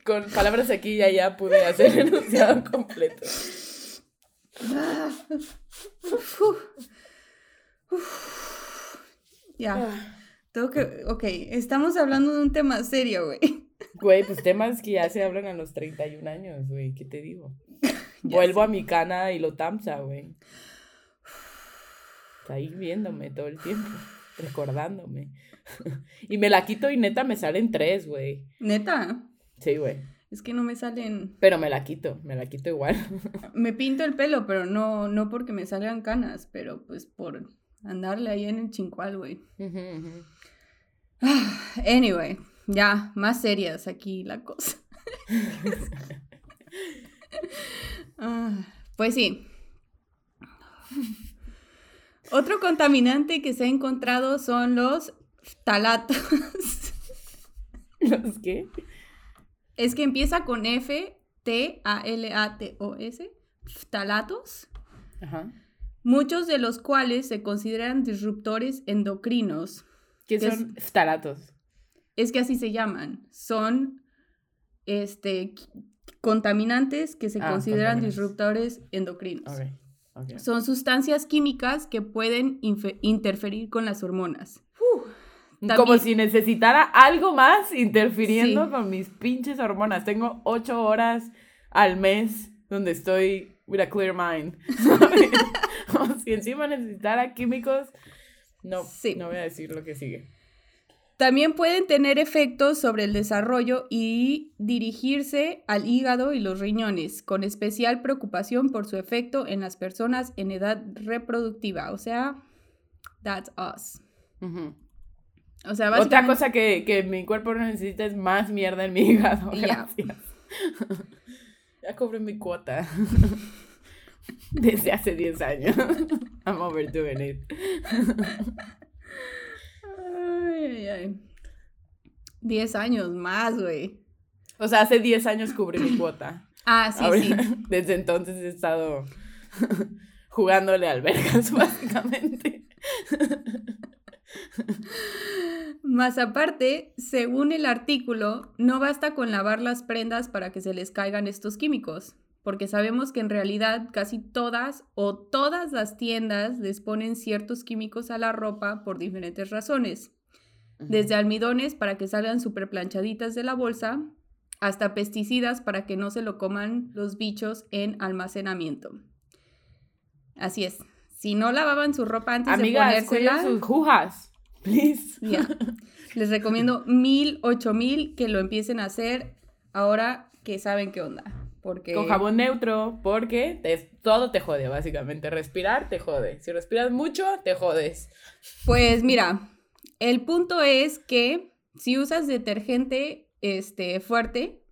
Con palabras aquí y allá pude hacer el enunciado completo. Ah. Uf, uf. Ya, tengo que... Ok, estamos hablando de un tema serio, güey. Güey, pues temas que ya se hablan a los 31 años, güey, ¿qué te digo? [laughs] Vuelvo a mi cana y lo tamsa, güey. Está ahí viéndome todo el tiempo, recordándome. [laughs] y me la quito y neta me salen tres, güey. Neta, Sí, güey. es que no me salen... Pero me la quito, me la quito igual. [laughs] Me pinto el pelo, pero no, no porque me salgan canas, pero pues por andarle ahí en el chincual, güey. Ah, [sighs] Anyway, ya, más serias aquí la cosa. [laughs] Ah, pues sí, Otro contaminante que se ha encontrado son los talatos. [laughs] ¿Los qué? Es que empieza con F, T, A, L, A, T, O, S. Talatos. Ajá. Muchos de los cuales se consideran disruptores endocrinos. ¿Qué ¿Qué son ftalatos? Es que así se llaman. Son este, contaminantes que se Ah, consideran disruptores endocrinos. Son sustancias químicas que pueden interferir con las hormonas. Como También- si necesitara algo más interfiriendo Sí. con mis pinches hormonas. Tengo ocho horas al mes donde estoy with a clear mind. [laughs] [laughs] Como si encima necesitara químicos. No, Sí. no voy a decir lo que sigue. También pueden tener efectos sobre el desarrollo y dirigirse al hígado y los riñones, con especial preocupación por su efecto en las personas en edad reproductiva. O sea, that's us. Ujú. O sea, Otra cosa que, que mi cuerpo no necesita es más mierda en mi hígado. [laughs] Gracias. [laughs] ya cobré mi cuota. [laughs] Desde hace 10 años. I'm overdoing it. Ay, ay, ay. Diez años más, güey. O sea, hace 10 años cubrí mi cuota. [clears throat] Ah, sí, sí. Desde entonces he estado jugándole albergas, básicamente. [laughs] Más aparte, según el artículo, no basta con lavar las prendas para que se les caigan estos químicos, porque sabemos que en realidad casi todas o todas las tiendas les ponen ciertos químicos a la ropa por diferentes razones, desde almidones para que salgan súper planchaditas de la bolsa, hasta pesticidas para que no se lo coman los bichos en almacenamiento. Así es, si no lavaban su ropa antes Amigas, de ponérsela... sus jujas. Please. [laughs] Ya. Les recomiendo mil, ocho mil que lo empiecen a hacer ahora que saben qué onda. Porque. Con jabón neutro, porque te- todo te jode, básicamente. Respirar te jode. Si respiras mucho, te jodes. Pues mira, el punto es que si usas detergente este, fuerte,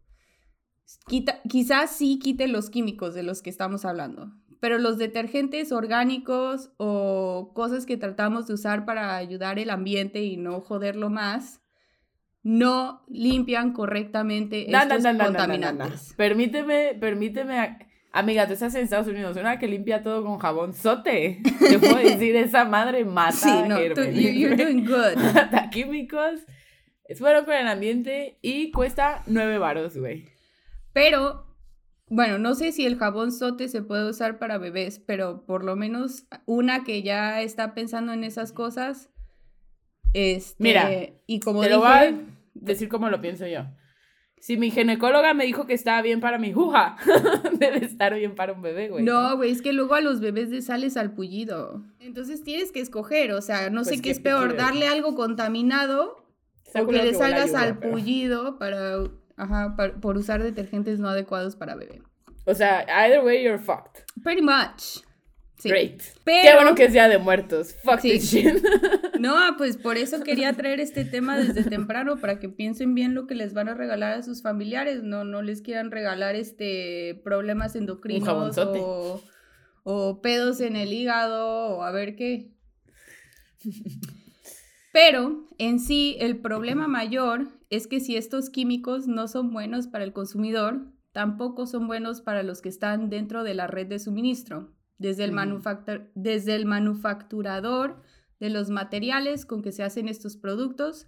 quita, quizás sí quite los químicos de los que estamos hablando. Pero los detergentes orgánicos o cosas que tratamos de usar para ayudar el ambiente y no joderlo más, no limpian correctamente No, estos no, no, contaminantes. Permíteme, permíteme. Amiga, tú estás en Estados Unidos, una que limpia todo con jabón sote. Te puedo [laughs] decir, esa madre mata Sí, no, gérmenes, you- you're doing good. [laughs] Mata químicos. Es bueno con el ambiente y cuesta nueve varos, güey. Pero, bueno, no sé si el jabón sote se puede usar para bebés, pero por lo menos una que ya está pensando en esas cosas. Este, Mira, y como Te lo voy a decir como lo pienso yo. Si mi ginecóloga me dijo que estaba bien para mi juja, [laughs] debe estar bien para un bebé, güey. no, güey, es que luego a los bebés les sales al pullido. Entonces tienes que escoger, o sea, no sé Pues, qué ¿qué es peor, darle algo contaminado o que culero le que huela a salgas lluvia, al pero- pullido para, ajá, por usar detergentes no adecuados para bebé. O sea, either way you're fucked. Pretty much. Sí. Great. Pero, Qué bueno que es día de muertos. Fuck Sí. this shit. [laughs] No, pues por eso [laughs] quería traer este tema desde temprano, para que piensen bien lo que les van a regalar a sus familiares, no, no les quieran regalar este problemas endocrinos o, o pedos en el hígado o a ver qué. [laughs] Pero en sí el problema mayor es que si estos químicos no son buenos para el consumidor, tampoco son buenos para los que están dentro de la red de suministro, desde el, desde el manufacturador de los materiales con que se hacen estos productos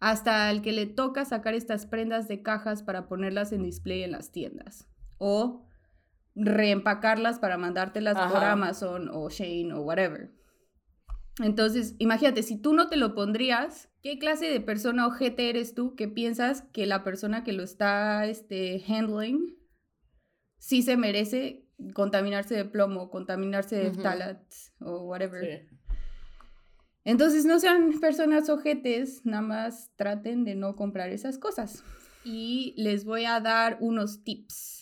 hasta el que le toca sacar estas prendas de cajas para ponerlas en display en las tiendas o reempacarlas para mandártelas por Ajá. Amazon o Shane o whatever. Entonces, imagínate, si tú no te lo pondrías, ¿qué clase de persona ojete eres tú que piensas que la persona que lo está este, handling sí se merece contaminarse de plomo, contaminarse de Ujú. phtalates o whatever? Sí. Entonces no sean personas ojetes, nada más traten de no comprar esas cosas. Y les voy a dar unos tips.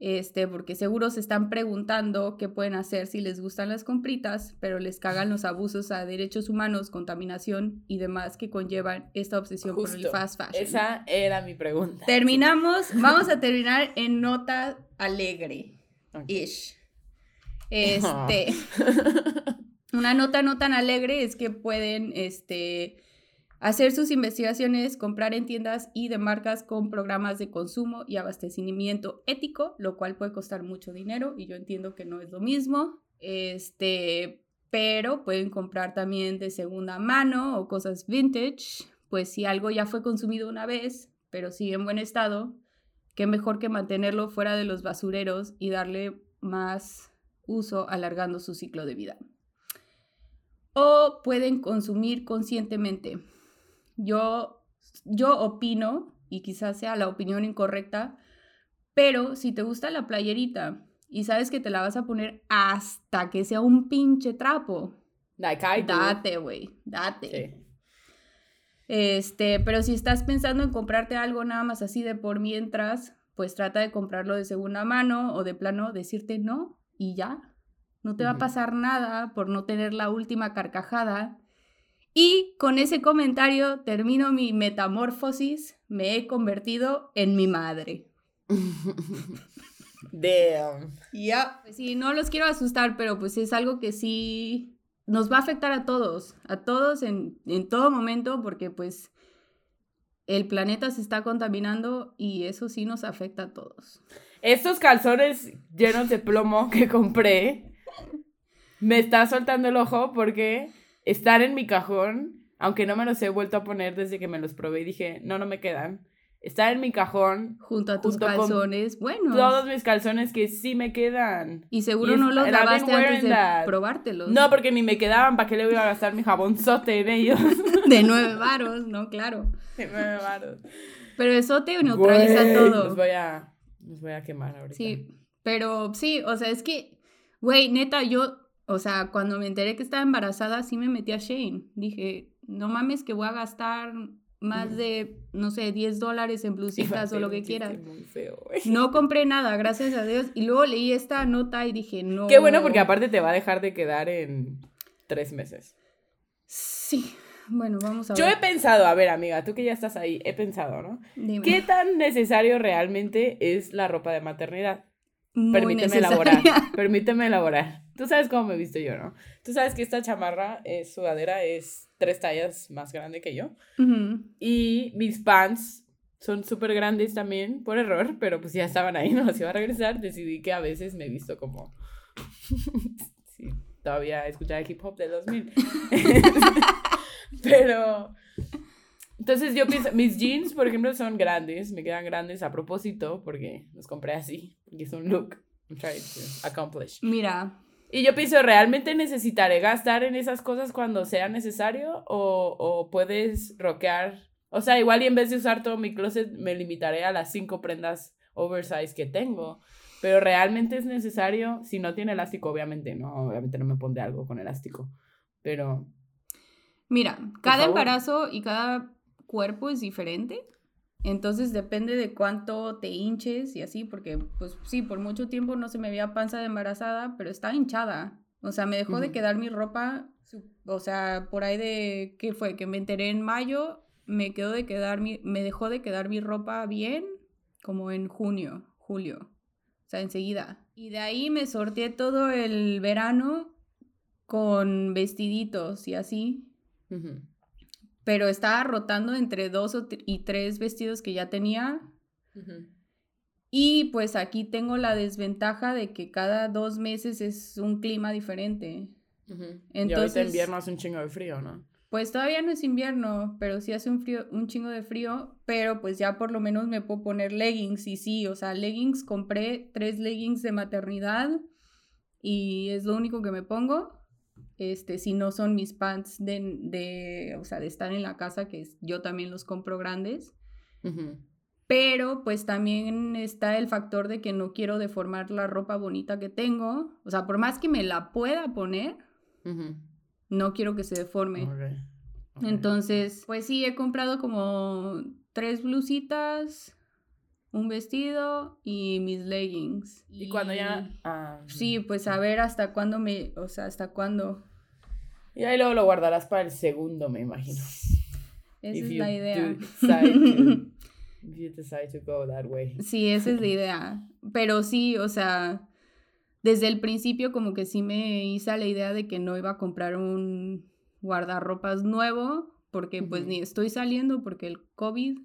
Este, porque seguro se están preguntando qué pueden hacer si les gustan las compritas, pero les cagan los abusos a derechos humanos, contaminación y demás que conllevan esta obsesión por el Justo. fast fashion. Esa era mi pregunta. Terminamos, [laughs] vamos a terminar en nota alegre. Ish. Este, [laughs] una nota no tan alegre es que pueden, este, hacer sus investigaciones, comprar en tiendas y de marcas con programas de consumo y abastecimiento ético, lo cual puede costar mucho dinero y yo entiendo que no es lo mismo. Este, pero pueden comprar también de segunda mano o cosas vintage, pues si algo ya fue consumido una vez, pero sigue en buen estado, qué mejor que mantenerlo fuera de los basureros y darle más uso alargando su ciclo de vida. O pueden consumir conscientemente. Yo, yo opino, y quizás sea la opinión incorrecta, pero si te gusta la playerita y sabes que te la vas a poner hasta que sea un pinche trapo, date, güey, date. Este, pero si estás pensando en comprarte algo nada más así de por mientras, pues trata de comprarlo de segunda mano o de plano decirte no y ya. No te va a pasar nada por no tener la última carcajada y con ese comentario termino mi metamorfosis. Me he convertido en mi madre. [laughs] Damn. Ya. Pues sí, no los quiero asustar, pero pues es algo que sí nos va a afectar a todos, a todos en, en todo momento, porque pues el planeta se está contaminando y eso sí nos afecta a todos. Estos calzones llenos de plomo que compré me está soltando el ojo porque están en mi cajón, aunque no me los he vuelto a poner desde que me los probé y dije, no, no me quedan. Están en mi cajón. Junto a tus calzones, bueno. Todos mis calzones que sí me quedan. Y seguro no los lavaste antes de probártelos. No, porque ni me quedaban, ¿para qué le voy a gastar mi jabonzote en ellos? [laughs] de nueve varos, no, claro. De nueve varos. Pero eso te neutraliza todo. Los voy a, los voy a quemar ahorita. Sí, pero sí, o sea, es que, güey, neta, yo o sea, cuando me enteré que estaba embarazada, sí me metí a Shane. Dije, no mames que voy a gastar más de, no sé, 10 dólares en blusitas o lo que quieras. no compré nada, gracias a Dios. Y luego leí esta nota y dije, no. Qué bueno porque aparte te va a dejar de quedar en tres meses. Sí. Bueno, vamos a ver. Yo he pensado, a ver, amiga, tú que ya estás ahí, he pensado, ¿no? ¿Qué tan necesario realmente es la ropa de maternidad? permíteme elaborar. Permíteme elaborar. Tú sabes cómo me he visto yo, ¿no? Tú sabes que esta chamarra, eh, sudadera, es tres tallas más grande que yo. Y mis pants son súper grandes también, por error, pero pues ya estaban ahí, [laughs] no los iba a regresar. Decidí que a veces me he visto como... [laughs] sí, todavía escuchaba hip hop de 2000. [laughs] pero entonces yo pienso, mis jeans, por ejemplo, son grandes, me quedan grandes a propósito porque los compré así, y es un look I'm trying to accomplish. Mira. Y yo pienso, ¿realmente necesitaré gastar en esas cosas cuando sea necesario o, o puedes rockear? O sea, igual y en vez de usar todo mi closet me limitaré a las cinco prendas oversize que tengo. Pero realmente es necesario, si no tiene elástico, obviamente no, obviamente no me pondré algo con elástico. Pero... Mira, cada embarazo y cada cuerpo es diferente. Entonces depende de cuánto te hinches y así, porque pues sí, por mucho tiempo no se me veía panza de embarazada, pero está hinchada. O sea, me dejó de quedar mi ropa, o sea, por ahí de, ¿qué fue? Que me enteré en mayo, me quedó de quedar mi, me dejó de quedar mi ropa bien como en junio, julio. O sea, enseguida. Y de ahí me sorteé todo el verano con vestiditos y así pero estaba rotando entre dos y tres vestidos que ya tenía. Y pues aquí tengo la desventaja de que cada dos meses es un clima diferente. Entonces, y ahorita invierno hace un chingo de frío, ¿no? Pues todavía no es invierno, pero sí hace un frío, un chingo de frío, pero pues ya por lo menos me puedo poner leggings y sí, o sea, leggings, compré tres leggings de maternidad y es lo único que me pongo este, si no son mis pants de, de, o sea, de estar en la casa, que yo también los compro grandes. Pero pues también está el factor de que no quiero deformar la ropa bonita que tengo. O sea, por más que me la pueda poner, no quiero que se deforme. Entonces, pues sí, he comprado como tres blusitas, un vestido y mis leggings. Y, cuando ya... Ah, sí, pues a ver hasta cuándo me... O sea, hasta cuándo y ahí luego lo guardarás para el segundo, me imagino. [laughs] Esa es la idea. [laughs] if you decide to go that way. Sí, esa es la idea. Pero sí, o sea, desde el principio como que sí me hice la idea de que no iba a comprar un guardarropas nuevo, porque pues ni estoy saliendo porque el COVID.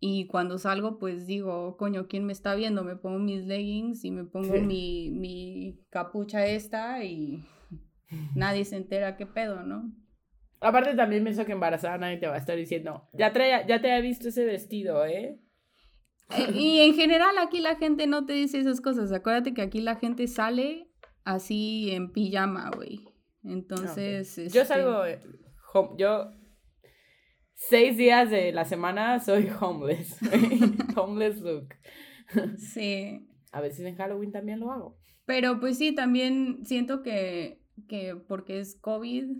Y cuando salgo, pues digo, coño, ¿quién me está viendo? Me pongo mis leggings y me pongo mi, mi capucha esta y nadie se entera qué pedo, ¿no? Aparte también pienso que embarazada nadie te va a estar diciendo, ya, trae, ya te ha visto ese vestido, ¿eh? ¿eh? Y en general aquí la gente no te dice esas cosas. Acuérdate que aquí la gente sale así en pijama, güey. Entonces... Yo este salgo... Eh, yo seis días de la semana soy homeless. [laughs] homeless look. Sí. A veces en Halloween también lo hago. Pero pues sí, también siento que, que porque es COVID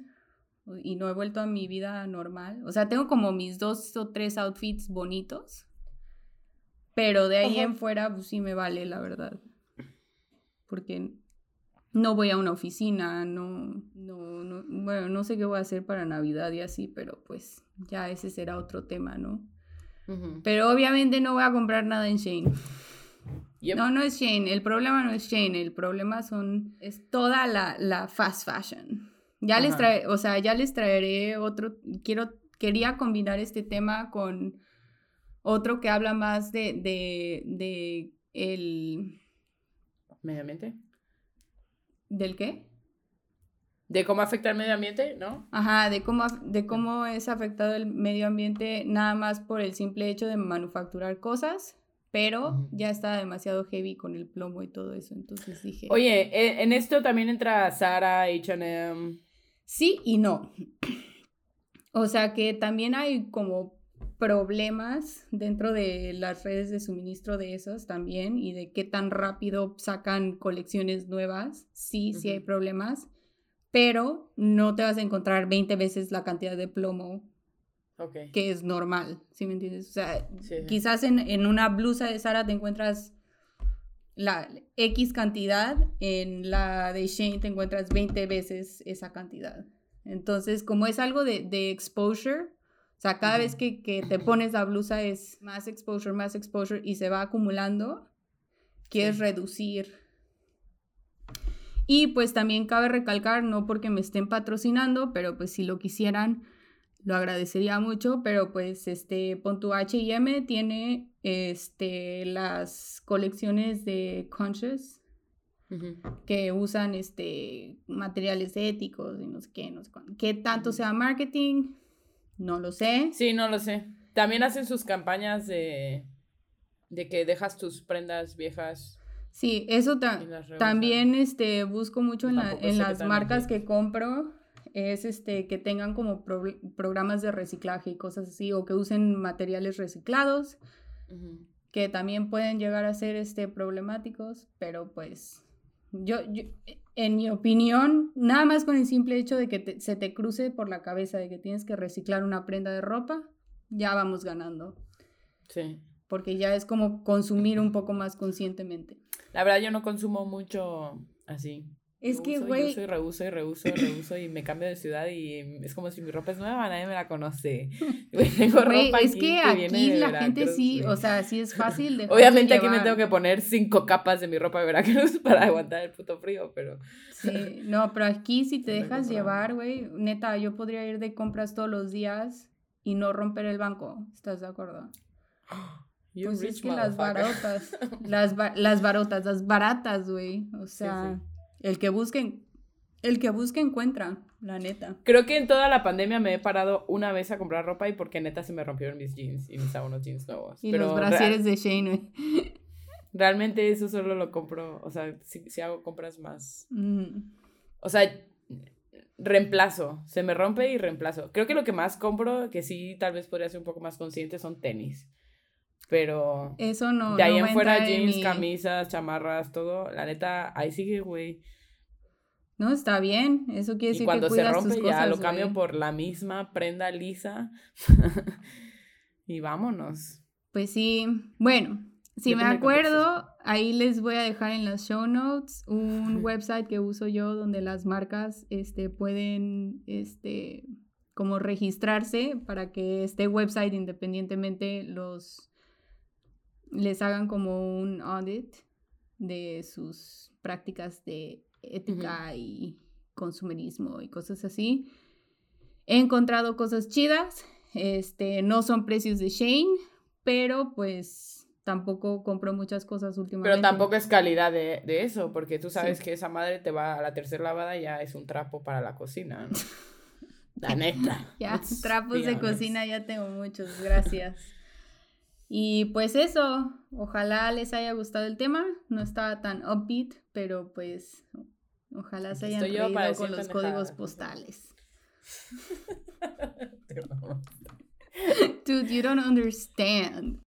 y no he vuelto a mi vida normal. O sea, tengo como mis dos o tres outfits bonitos. Pero de ahí en fuera, pues sí me vale, la verdad. Porque no voy a una oficina, no, no, no, bueno, no sé qué voy a hacer para Navidad y así, pero pues ya ese será otro tema, ¿no? Pero obviamente no voy a comprar nada en Shane. No, no es Shane, el problema no es Shane, el problema son, es toda la, la fast fashion. Ya les trae, o sea, ya les traeré otro, quiero, quería combinar este tema con otro que habla más de, de, de el... ¿Medio ambiente? ¿Del qué? De cómo afecta el medio ambiente, ¿no? Ajá, de cómo, de cómo es afectado el medio ambiente nada más por el simple hecho de manufacturar cosas, pero ya está demasiado heavy con el plomo y todo eso, entonces dije... Oye, e, en esto también entra Sara, H&M... Sí y no. [clears throat] O sea que también hay como problemas dentro de las redes de suministro de esos también y de qué tan rápido sacan colecciones nuevas. Sí, sí hay problemas, pero no te vas a encontrar 20 veces la cantidad de plomo que es normal, ¿sí me entiendes? O sea, quizás en, en, una blusa de Sara te encuentras la X cantidad, en la de Shane te encuentras 20 veces esa cantidad. Entonces, como es algo de, de exposure, o sea, cada vez que, que, te pones la blusa es más exposure, más exposure y se va acumulando, quieres reducir. Y pues también cabe recalcar, no porque me estén patrocinando, pero pues si lo quisieran, lo agradecería mucho, pero pues este Pontu H&M tiene este las colecciones de Conscious que usan este materiales éticos y no sé qué, no sé cuándo. ¿Qué tanto sea marketing? No lo sé. Sí, no lo sé. También hacen sus campañas de, de que dejas tus prendas viejas. Sí, eso también este, busco mucho en, en las marcas que compro. Es este, que tengan como programas de reciclaje y cosas así, o que usen materiales reciclados, que también pueden llegar a ser este, problemáticos, pero pues yo, yo en mi opinión, nada más con el simple hecho de que se te cruce por la cabeza de que tienes que reciclar una prenda de ropa, ya vamos ganando. Sí. Porque ya es como consumir un poco más conscientemente. La verdad, yo no consumo mucho así. Es que, güey. Yo soy reuso y reuso y reuso y me cambio de ciudad y es como si mi ropa es nueva, nadie me la conoce. [laughs] Tengo ropa es que aquí la gente sí, o sea, sí es fácil de. [laughs] Obviamente aquí me tengo que poner cinco capas de mi ropa de Veracruz [laughs] para aguantar el puto frío, pero. Sí, no, pero aquí si te dejas llevar, güey, neta, yo podría ir de compras todos los días y no romper el banco. ¿Estás de acuerdo? [gasps] pues es que las barotas, las, las barotas, las baratas, güey, o sea. El que busquen, el que busque encuentra, la neta. Creo que en toda la pandemia me he parado una vez a comprar ropa y porque neta se me rompieron mis jeans y necesitaba unos jeans nuevos. Y los brasieres de Shane, [laughs] Realmente eso solo lo compro, o sea, si, hago compras más. Mm. O sea, reemplazo, se me rompe y reemplazo. Creo que lo que más compro, que sí tal vez podría ser un poco más consciente, son tenis. Pero. Eso no. De ahí en fuera, jeans, camisas, chamarras, todo. La neta, ahí sigue, güey. No, está bien. Eso quiere decir y cuando se rompe ya lo cambio por la misma prenda lisa. [laughs] y vámonos. Pues sí. Bueno, si me acuerdo, ahí les voy a dejar en las show notes un [laughs] website que uso yo donde las marcas este, pueden este, como registrarse para que este website independientemente los les hagan como un audit de sus prácticas de ética y consumerismo y cosas así. He encontrado cosas chidas. Este, no son precios de Shane, pero pues tampoco compro muchas cosas últimamente. Pero tampoco es calidad de, eso, porque tú sabes que esa madre te va a la tercera lavada y ya es un trapo para la cocina, ¿no? [laughs] La neta. ya, [laughs] trapos de cocina ya tengo muchos, gracias. Y pues eso, ojalá les haya gustado el tema. No estaba tan upbeat, pero pues ojalá se hayan reído con los códigos postales. [laughs] [laughs] Dude, you don't understand.